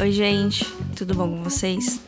Oi, gente, tudo bom com vocês?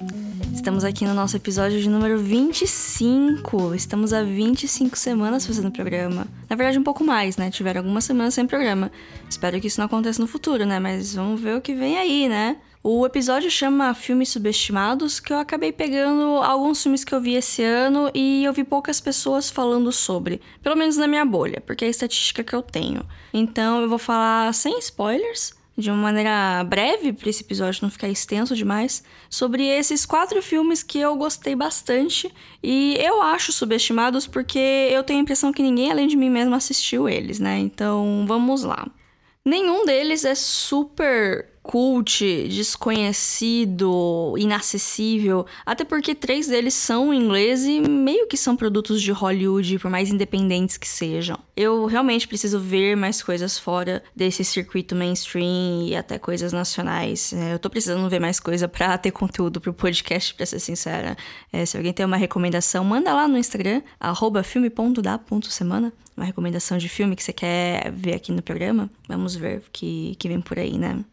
Estamos aqui no nosso episódio de número 25. Estamos há 25 semanas fazendo programa. Na verdade, um pouco mais, né? Tiveram algumas semanas sem programa. Espero que isso não aconteça no futuro, né? Mas vamos ver o que vem aí, né? O episódio chama Filmes Subestimados, que eu acabei pegando alguns filmes que eu vi esse ano e eu vi poucas pessoas falando sobre, pelo menos na minha bolha, porque é a estatística que eu tenho. Então eu vou falar sem spoilers, de uma maneira breve, para esse episódio não ficar extenso demais, sobre esses quatro filmes que eu gostei bastante e eu acho subestimados porque eu tenho a impressão que ninguém além de mim mesmo assistiu eles, né? Então vamos lá. Nenhum deles é super cult, desconhecido, inacessível, até porque três deles são inglês e meio que são produtos de Hollywood, por mais independentes que sejam. Eu realmente preciso ver mais coisas fora desse circuito mainstream e até coisas nacionais. É, eu tô precisando ver mais coisa pra ter conteúdo pro podcast, pra ser sincera. É, se alguém tem uma recomendação, manda lá no Instagram, filme.da.semana, uma recomendação de filme que você quer ver aqui no programa. Vamos ver o que, que vem por aí, né?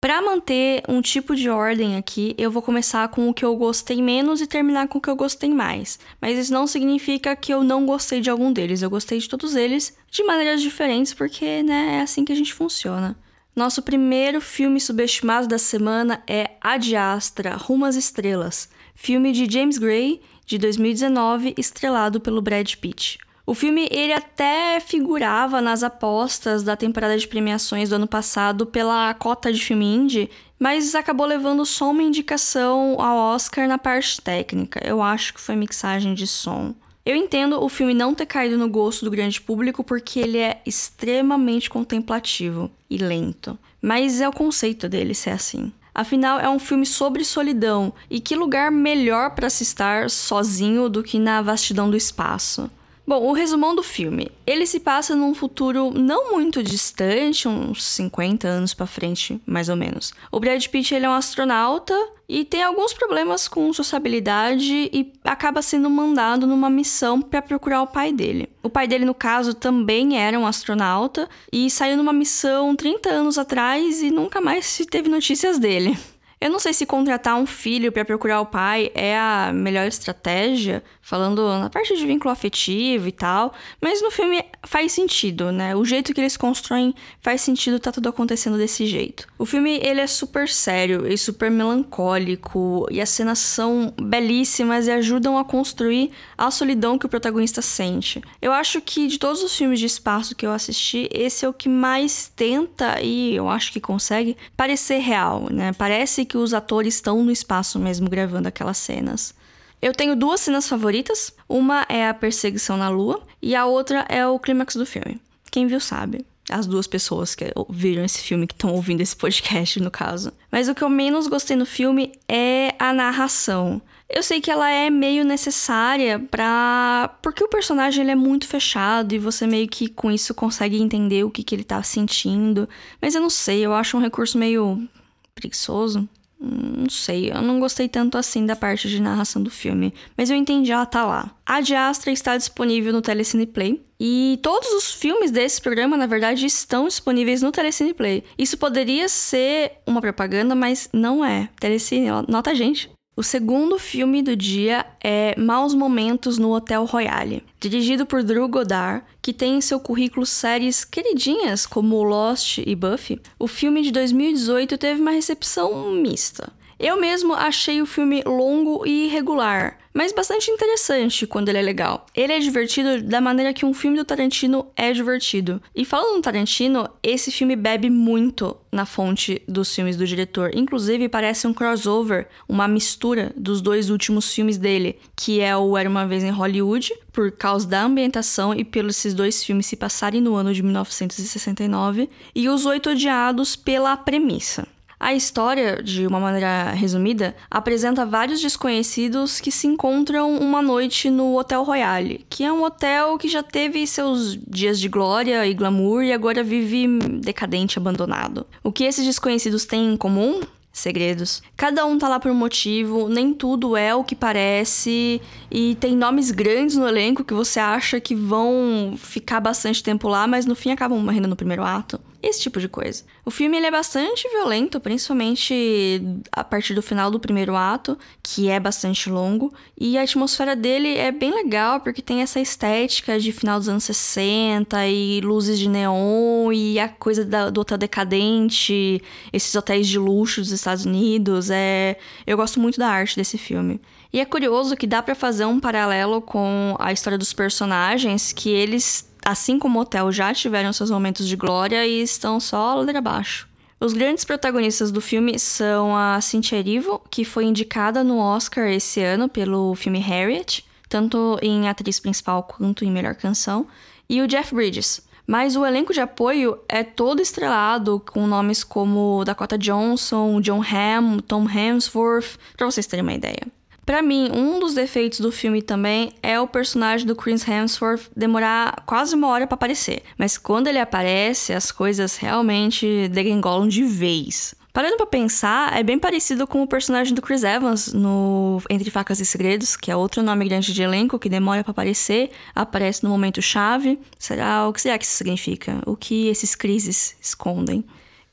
Para manter um tipo de ordem aqui, eu vou começar com o que eu gostei menos e terminar com o que eu gostei mais. Mas isso não significa que eu não gostei de algum deles. Eu gostei de todos eles de maneiras diferentes, porque né, é assim que a gente funciona. Nosso primeiro filme subestimado da semana é Ad Astra, Rumo às Estrelas, filme de James Gray, de 2019, estrelado pelo Brad Pitt. O filme ele até figurava nas apostas da temporada de premiações do ano passado pela cota de filme indie, mas acabou levando só uma indicação ao Oscar na parte técnica. Eu acho que foi mixagem de som. Eu entendo o filme não ter caído no gosto do grande público porque ele é extremamente contemplativo e lento, mas é o conceito dele ser assim. Afinal, é um filme sobre solidão, e que lugar melhor para se estar sozinho do que na vastidão do espaço? Bom, o resumão do filme. Ele se passa num futuro não muito distante, uns 50 anos para frente, mais ou menos. O Brad Pitt ele é um astronauta e tem alguns problemas com sociabilidade e acaba sendo mandado numa missão para procurar o pai dele. O pai dele, no caso, também era um astronauta e saiu numa missão 30 anos atrás e nunca mais se teve notícias dele. Eu não sei se contratar um filho para procurar o pai é a melhor estratégia, falando na parte de vínculo afetivo e tal, mas no filme faz sentido, né? O jeito que eles constroem faz sentido tá tudo acontecendo desse jeito. O filme ele é super sério e super melancólico e as cenas são belíssimas e ajudam a construir a solidão que o protagonista sente. Eu acho que de todos os filmes de espaço que eu assisti, esse é o que mais tenta e eu acho que consegue parecer real, né? Parece que os atores estão no espaço mesmo gravando aquelas cenas. Eu tenho duas cenas favoritas. Uma é a perseguição na lua e a outra é o clímax do filme. Quem viu sabe. As duas pessoas que viram esse filme, que estão ouvindo esse podcast, no caso. Mas o que eu menos gostei no filme é a narração. Eu sei que ela é meio necessária pra. Porque o personagem ele é muito fechado e você meio que com isso consegue entender o que, que ele tá sentindo. Mas eu não sei, eu acho um recurso meio preguiçoso. Não sei, eu não gostei tanto assim da parte de narração do filme, mas eu entendi ela tá lá. A de Astra está disponível no Telecine Play. E todos os filmes desse programa, na verdade, estão disponíveis no Telecine Play. Isso poderia ser uma propaganda, mas não é. Telecine, nota a gente. O segundo filme do dia é Maus Momentos no Hotel Royale, dirigido por Drew Goddard, que tem em seu currículo séries queridinhas como Lost e Buffy. O filme de 2018 teve uma recepção mista. Eu mesmo achei o filme longo e irregular, mas bastante interessante quando ele é legal. Ele é divertido da maneira que um filme do Tarantino é divertido. E falando no Tarantino, esse filme bebe muito na fonte dos filmes do diretor. Inclusive, parece um crossover, uma mistura dos dois últimos filmes dele, que é o Era uma Vez em Hollywood, por causa da ambientação e pelos esses dois filmes se passarem no ano de 1969, e Os Oito Odiados pela premissa. A história, de uma maneira resumida, apresenta vários desconhecidos que se encontram uma noite no Hotel Royale, que é um hotel que já teve seus dias de glória e glamour e agora vive decadente, abandonado. O que esses desconhecidos têm em comum? segredos. Cada um tá lá por um motivo, nem tudo é o que parece, e tem nomes grandes no elenco que você acha que vão ficar bastante tempo lá, mas no fim acabam morrendo no primeiro ato. Esse tipo de coisa. O filme ele é bastante violento, principalmente a partir do final do primeiro ato, que é bastante longo, e a atmosfera dele é bem legal porque tem essa estética de final dos anos 60 e luzes de neon e a coisa da, do hotel decadente, esses hotéis de luxo dos Estados Unidos. É, eu gosto muito da arte desse filme. E é curioso que dá para fazer um paralelo com a história dos personagens, que eles assim como o Hotel, já tiveram seus momentos de glória e estão só ladeira abaixo. Os grandes protagonistas do filme são a Cynthia Erivo, que foi indicada no Oscar esse ano pelo filme Harriet, tanto em atriz principal quanto em melhor canção, e o Jeff Bridges. Mas o elenco de apoio é todo estrelado com nomes como Dakota Johnson, John Hamm, Tom Hemsworth, para vocês terem uma ideia. Para mim, um dos defeitos do filme também é o personagem do Chris Hemsworth demorar quase uma hora para aparecer. Mas quando ele aparece, as coisas realmente degringolam de vez. Parando pra pensar, é bem parecido com o personagem do Chris Evans no Entre Facas e Segredos, que é outro nome grande de elenco que demora para aparecer, aparece no momento chave. Será o que será que isso significa? O que esses crises escondem?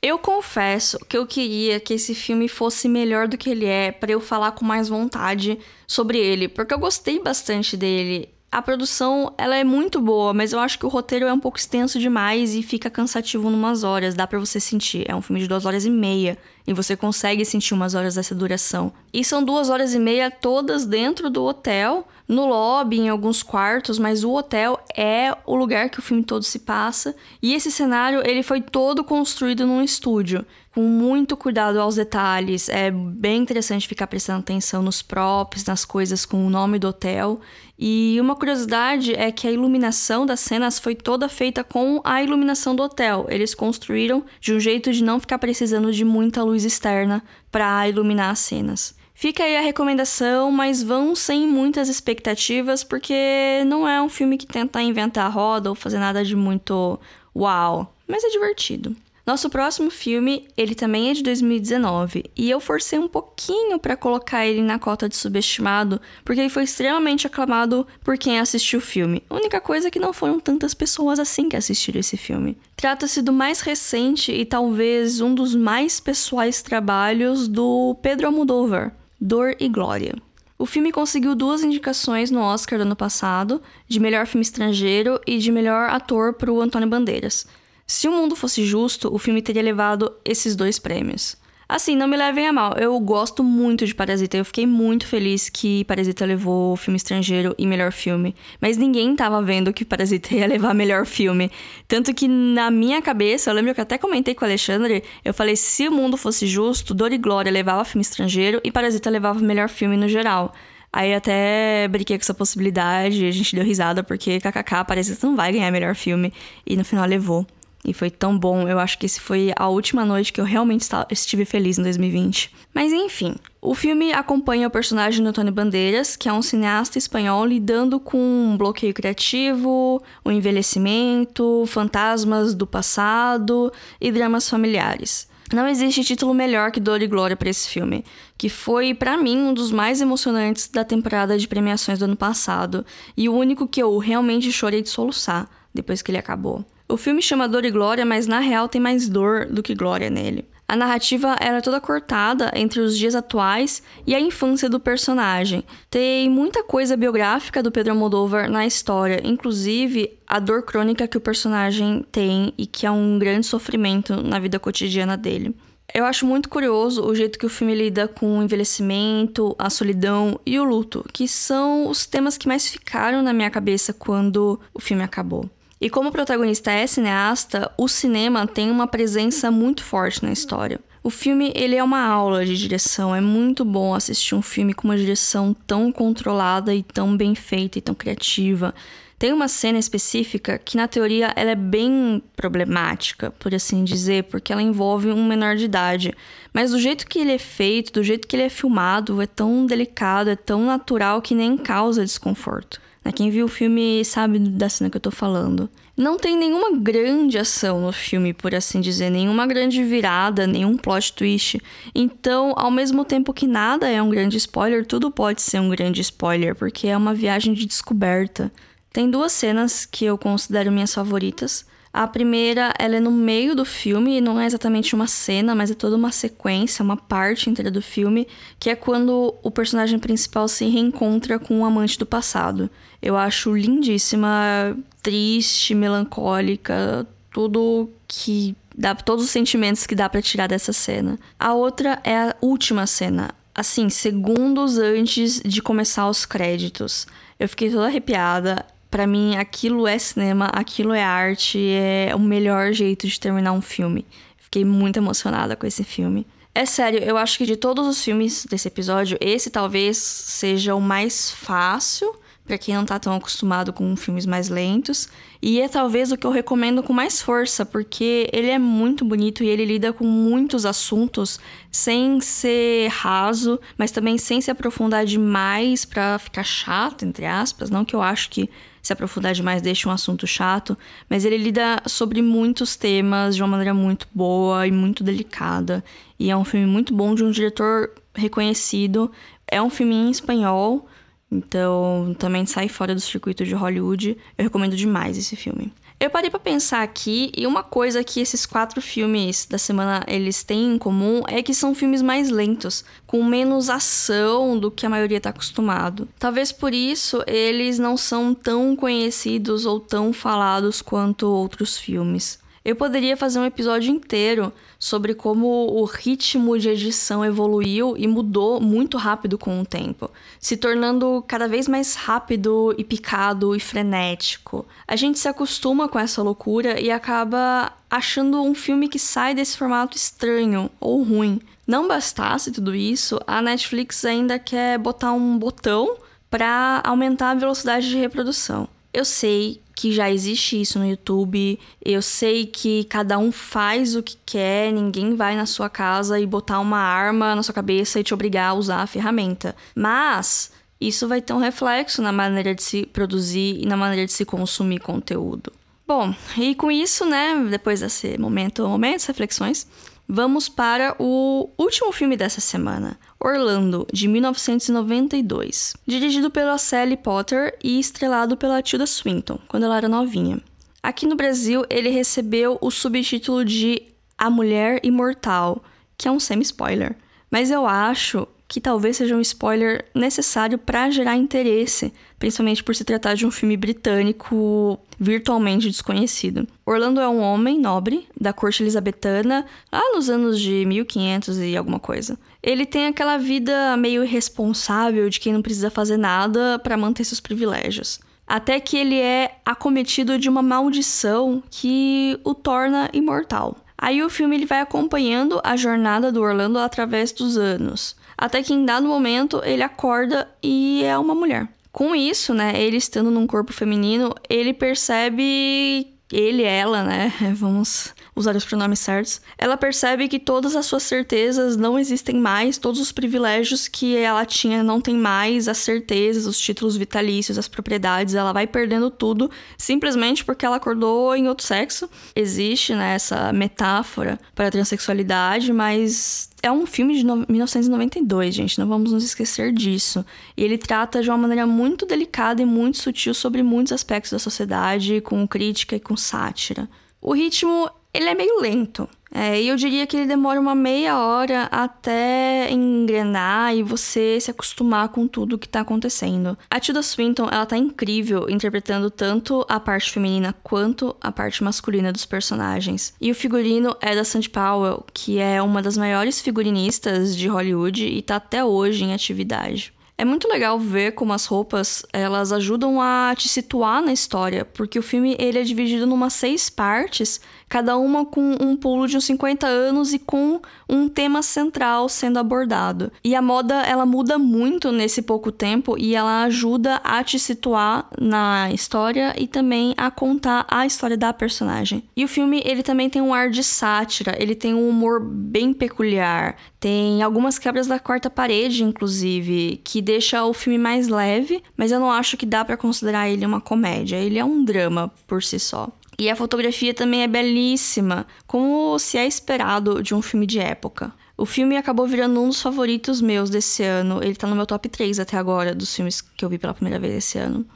Eu confesso que eu queria que esse filme fosse melhor do que ele é, para eu falar com mais vontade sobre ele, porque eu gostei bastante dele. A produção, ela é muito boa, mas eu acho que o roteiro é um pouco extenso demais e fica cansativo numas horas, dá para você sentir. É um filme de duas horas e meia e você consegue sentir umas horas dessa duração. E são duas horas e meia todas dentro do hotel, no lobby, em alguns quartos, mas o hotel é o lugar que o filme todo se passa. E esse cenário ele foi todo construído num estúdio com muito cuidado aos detalhes. É bem interessante ficar prestando atenção nos props, nas coisas com o nome do hotel. E uma curiosidade é que a iluminação das cenas foi toda feita com a iluminação do hotel. Eles construíram de um jeito de não ficar precisando de muita luz externa para iluminar as cenas. Fica aí a recomendação, mas vão sem muitas expectativas, porque não é um filme que tenta inventar a roda ou fazer nada de muito uau, mas é divertido. Nosso próximo filme, ele também é de 2019, e eu forcei um pouquinho para colocar ele na cota de subestimado, porque ele foi extremamente aclamado por quem assistiu o filme. A única coisa é que não foram tantas pessoas assim que assistiram esse filme. Trata-se do mais recente e talvez um dos mais pessoais trabalhos do Pedro Almodóvar, Dor e Glória. O filme conseguiu duas indicações no Oscar do ano passado, de melhor filme estrangeiro e de melhor ator para o Antônio Bandeiras. Se o mundo fosse justo, o filme teria levado esses dois prêmios. Assim, não me levem a mal, eu gosto muito de Parasita. Eu fiquei muito feliz que Parasita levou filme estrangeiro e melhor filme. Mas ninguém tava vendo que Parasita ia levar melhor filme. Tanto que na minha cabeça, eu lembro que eu até comentei com o Alexandre, eu falei: se o mundo fosse justo, Dor e Glória levava filme estrangeiro e Parasita levava melhor filme no geral. Aí até brinquei com essa possibilidade, a gente deu risada porque KKK Parasita não vai ganhar melhor filme. E no final levou. E foi tão bom. Eu acho que esse foi a última noite que eu realmente estive feliz em 2020. Mas enfim, o filme acompanha o personagem do Antônio Bandeiras, que é um cineasta espanhol lidando com um bloqueio criativo, o um envelhecimento, fantasmas do passado e dramas familiares. Não existe título melhor que Dor e Glória para esse filme, que foi, para mim, um dos mais emocionantes da temporada de premiações do ano passado e o único que eu realmente chorei de soluçar depois que ele acabou. O filme chama Dor e Glória, mas na real tem mais dor do que glória nele. A narrativa era toda cortada entre os dias atuais e a infância do personagem. Tem muita coisa biográfica do Pedro Almodóvar na história, inclusive a dor crônica que o personagem tem e que é um grande sofrimento na vida cotidiana dele. Eu acho muito curioso o jeito que o filme lida com o envelhecimento, a solidão e o luto, que são os temas que mais ficaram na minha cabeça quando o filme acabou. E como o protagonista é cineasta, o cinema tem uma presença muito forte na história. O filme ele é uma aula de direção, é muito bom assistir um filme com uma direção tão controlada e tão bem feita e tão criativa. Tem uma cena específica que na teoria ela é bem problemática, por assim dizer, porque ela envolve um menor de idade. Mas do jeito que ele é feito, do jeito que ele é filmado, é tão delicado, é tão natural que nem causa desconforto. Quem viu o filme sabe da cena que eu tô falando. Não tem nenhuma grande ação no filme, por assim dizer, nenhuma grande virada, nenhum plot twist. Então, ao mesmo tempo que nada é um grande spoiler, tudo pode ser um grande spoiler, porque é uma viagem de descoberta. Tem duas cenas que eu considero minhas favoritas. A primeira, ela é no meio do filme, não é exatamente uma cena, mas é toda uma sequência, uma parte inteira do filme, que é quando o personagem principal se reencontra com um amante do passado. Eu acho lindíssima, triste, melancólica, tudo que dá todos os sentimentos que dá para tirar dessa cena. A outra é a última cena, assim, segundos antes de começar os créditos. Eu fiquei toda arrepiada. Para mim, aquilo é cinema, aquilo é arte, é o melhor jeito de terminar um filme. Fiquei muito emocionada com esse filme. É sério, eu acho que de todos os filmes desse episódio, esse talvez seja o mais fácil para quem não tá tão acostumado com filmes mais lentos. E é talvez o que eu recomendo com mais força, porque ele é muito bonito e ele lida com muitos assuntos sem ser raso, mas também sem se aprofundar demais para ficar chato, entre aspas. Não que eu acho que se aprofundar demais deixe um assunto chato, mas ele lida sobre muitos temas de uma maneira muito boa e muito delicada. E é um filme muito bom de um diretor reconhecido. É um filme em espanhol então, também sai fora do circuito de Hollywood. Eu recomendo demais esse filme. Eu parei para pensar aqui e uma coisa que esses quatro filmes da semana eles têm em comum é que são filmes mais lentos, com menos ação do que a maioria está acostumado. Talvez por isso eles não são tão conhecidos ou tão falados quanto outros filmes. Eu poderia fazer um episódio inteiro sobre como o ritmo de edição evoluiu e mudou muito rápido com o tempo, se tornando cada vez mais rápido e picado e frenético. A gente se acostuma com essa loucura e acaba achando um filme que sai desse formato estranho ou ruim. Não bastasse tudo isso, a Netflix ainda quer botar um botão para aumentar a velocidade de reprodução. Eu sei que já existe isso no YouTube. Eu sei que cada um faz o que quer, ninguém vai na sua casa e botar uma arma na sua cabeça e te obrigar a usar a ferramenta. Mas isso vai ter um reflexo na maneira de se produzir e na maneira de se consumir conteúdo. Bom, e com isso, né, depois desse momento, momentos, reflexões, vamos para o último filme dessa semana, Orlando, de 1992, dirigido pela Sally Potter e estrelado pela Tilda Swinton, quando ela era novinha. Aqui no Brasil, ele recebeu o subtítulo de A Mulher Imortal, que é um semi-spoiler. Mas eu acho que talvez seja um spoiler necessário para gerar interesse, principalmente por se tratar de um filme britânico virtualmente desconhecido. Orlando é um homem nobre da corte elisabetana, lá nos anos de 1500 e alguma coisa. Ele tem aquela vida meio irresponsável de quem não precisa fazer nada para manter seus privilégios. Até que ele é acometido de uma maldição que o torna imortal. Aí o filme ele vai acompanhando a jornada do Orlando através dos anos, até que em dado momento ele acorda e é uma mulher. Com isso, né, ele estando num corpo feminino, ele percebe ele, ela, né? Vamos usar os pronomes certos. Ela percebe que todas as suas certezas não existem mais, todos os privilégios que ela tinha não tem mais, as certezas, os títulos vitalícios, as propriedades, ela vai perdendo tudo simplesmente porque ela acordou em outro sexo. Existe né, essa metáfora para a transexualidade, mas é um filme de 1992, gente, não vamos nos esquecer disso. E ele trata de uma maneira muito delicada e muito sutil sobre muitos aspectos da sociedade, com crítica e com sátira. O ritmo ele é meio lento. É, e eu diria que ele demora uma meia hora até engrenar e você se acostumar com tudo que tá acontecendo. A Tilda Swinton, ela tá incrível interpretando tanto a parte feminina quanto a parte masculina dos personagens. E o figurino é da Sandy Powell, que é uma das maiores figurinistas de Hollywood e tá até hoje em atividade. É muito legal ver como as roupas elas ajudam a te situar na história, porque o filme ele é dividido numa seis partes, cada uma com um pulo de uns 50 anos e com um tema central sendo abordado. E a moda ela muda muito nesse pouco tempo e ela ajuda a te situar na história e também a contar a história da personagem. E o filme ele também tem um ar de sátira, ele tem um humor bem peculiar, tem algumas quebras da quarta parede, inclusive, que deixa o filme mais leve, mas eu não acho que dá para considerar ele uma comédia. Ele é um drama por si só. E a fotografia também é belíssima, como se é esperado de um filme de época. O filme acabou virando um dos favoritos meus desse ano. Ele tá no meu top 3 até agora, dos filmes que eu vi pela primeira vez esse ano.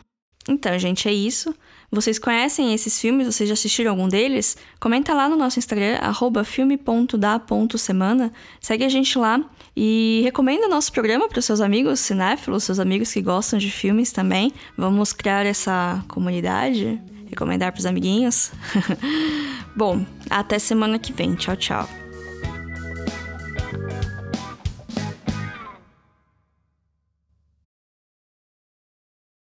Então, gente, é isso. Vocês conhecem esses filmes? Vocês já assistiram algum deles? Comenta lá no nosso Instagram, filme.da.semana. Segue a gente lá e recomenda nosso programa para os seus amigos cinéfilos, seus amigos que gostam de filmes também. Vamos criar essa comunidade, recomendar para os amiguinhos. Bom, até semana que vem. Tchau, tchau.